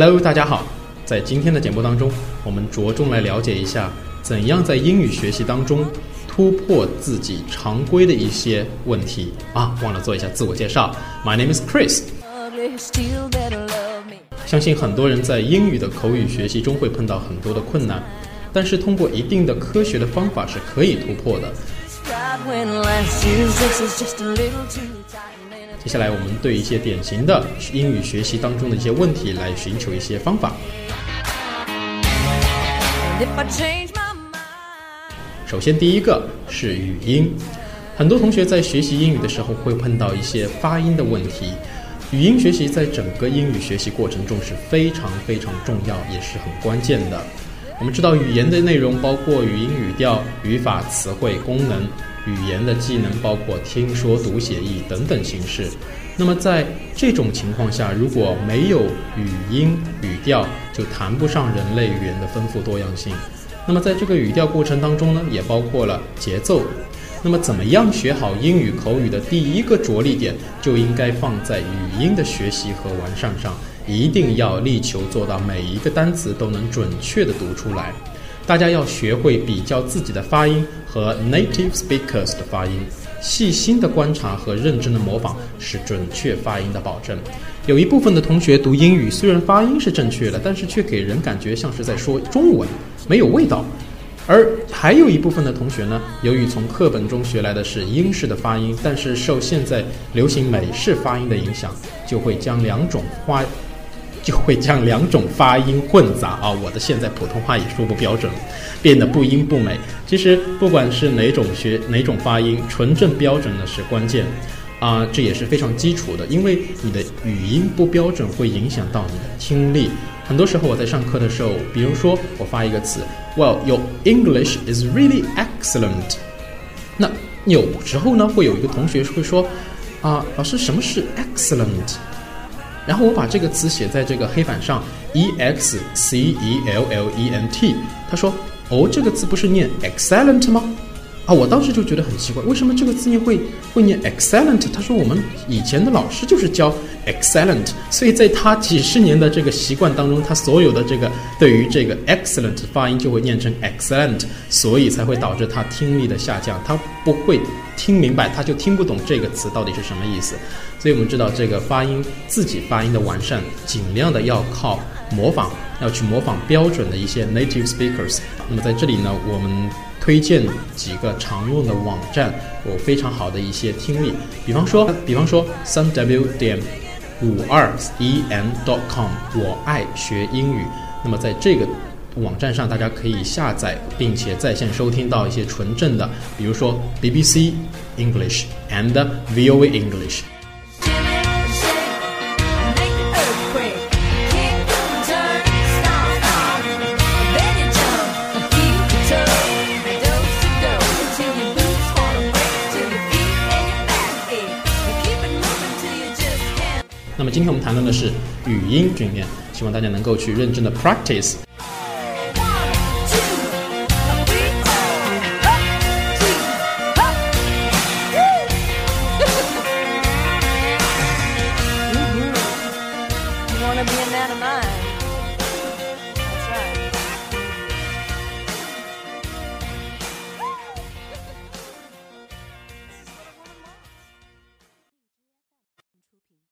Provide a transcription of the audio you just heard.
Hello，大家好。在今天的节目当中，我们着重来了解一下，怎样在英语学习当中突破自己常规的一些问题啊。忘了做一下自我介绍，My name is Chris。相信很多人在英语的口语学习中会碰到很多的困难，但是通过一定的科学的方法是可以突破的。接下来，我们对一些典型的英语学习当中的一些问题来寻求一些方法。首先，第一个是语音。很多同学在学习英语的时候会碰到一些发音的问题。语音学习在整个英语学习过程中是非常非常重要，也是很关键的。我们知道，语言的内容包括语音、语调、语法、词汇、功能。语言的技能包括听说读写译等等形式。那么在这种情况下，如果没有语音语调，就谈不上人类语言的丰富多样性。那么在这个语调过程当中呢，也包括了节奏。那么怎么样学好英语口语的第一个着力点，就应该放在语音的学习和完善上，一定要力求做到每一个单词都能准确的读出来。大家要学会比较自己的发音和 native speakers 的发音，细心的观察和认真的模仿是准确发音的保证。有一部分的同学读英语，虽然发音是正确的，但是却给人感觉像是在说中文，没有味道。而还有一部分的同学呢，由于从课本中学来的是英式的发音，但是受现在流行美式发音的影响，就会将两种发就会将两种发音混杂啊！我的现在普通话也说不标准，变得不音不美。其实不管是哪种学哪种发音，纯正标准呢是关键啊，这也是非常基础的。因为你的语音不标准会影响到你的听力。很多时候我在上课的时候，比如说我发一个词，Well, your English is really excellent。那有时候呢，会有一个同学会说啊，老师什么是 excellent？然后我把这个词写在这个黑板上，e x c e l l e n t。他说：“哦，这个词不是念 excellent 吗？”啊，我当时就觉得很奇怪，为什么这个字念会会念 excellent？他说我们以前的老师就是教 excellent，所以在他几十年的这个习惯当中，他所有的这个对于这个 excellent 发音就会念成 excellent，所以才会导致他听力的下降，他不会听明白，他就听不懂这个词到底是什么意思。所以我们知道这个发音自己发音的完善，尽量的要靠模仿，要去模仿标准的一些 native speakers。那么在这里呢，我们。推荐几个常用的网站，有非常好的一些听力，比方说，比方说三 w 点五二 e n dot com，我爱学英语。那么在这个网站上，大家可以下载并且在线收听到一些纯正的，比如说 BBC English and VOA English。那么今天我们谈论的是语音训练，希望大家能够去认真的 practice。Wanna be a man of mine?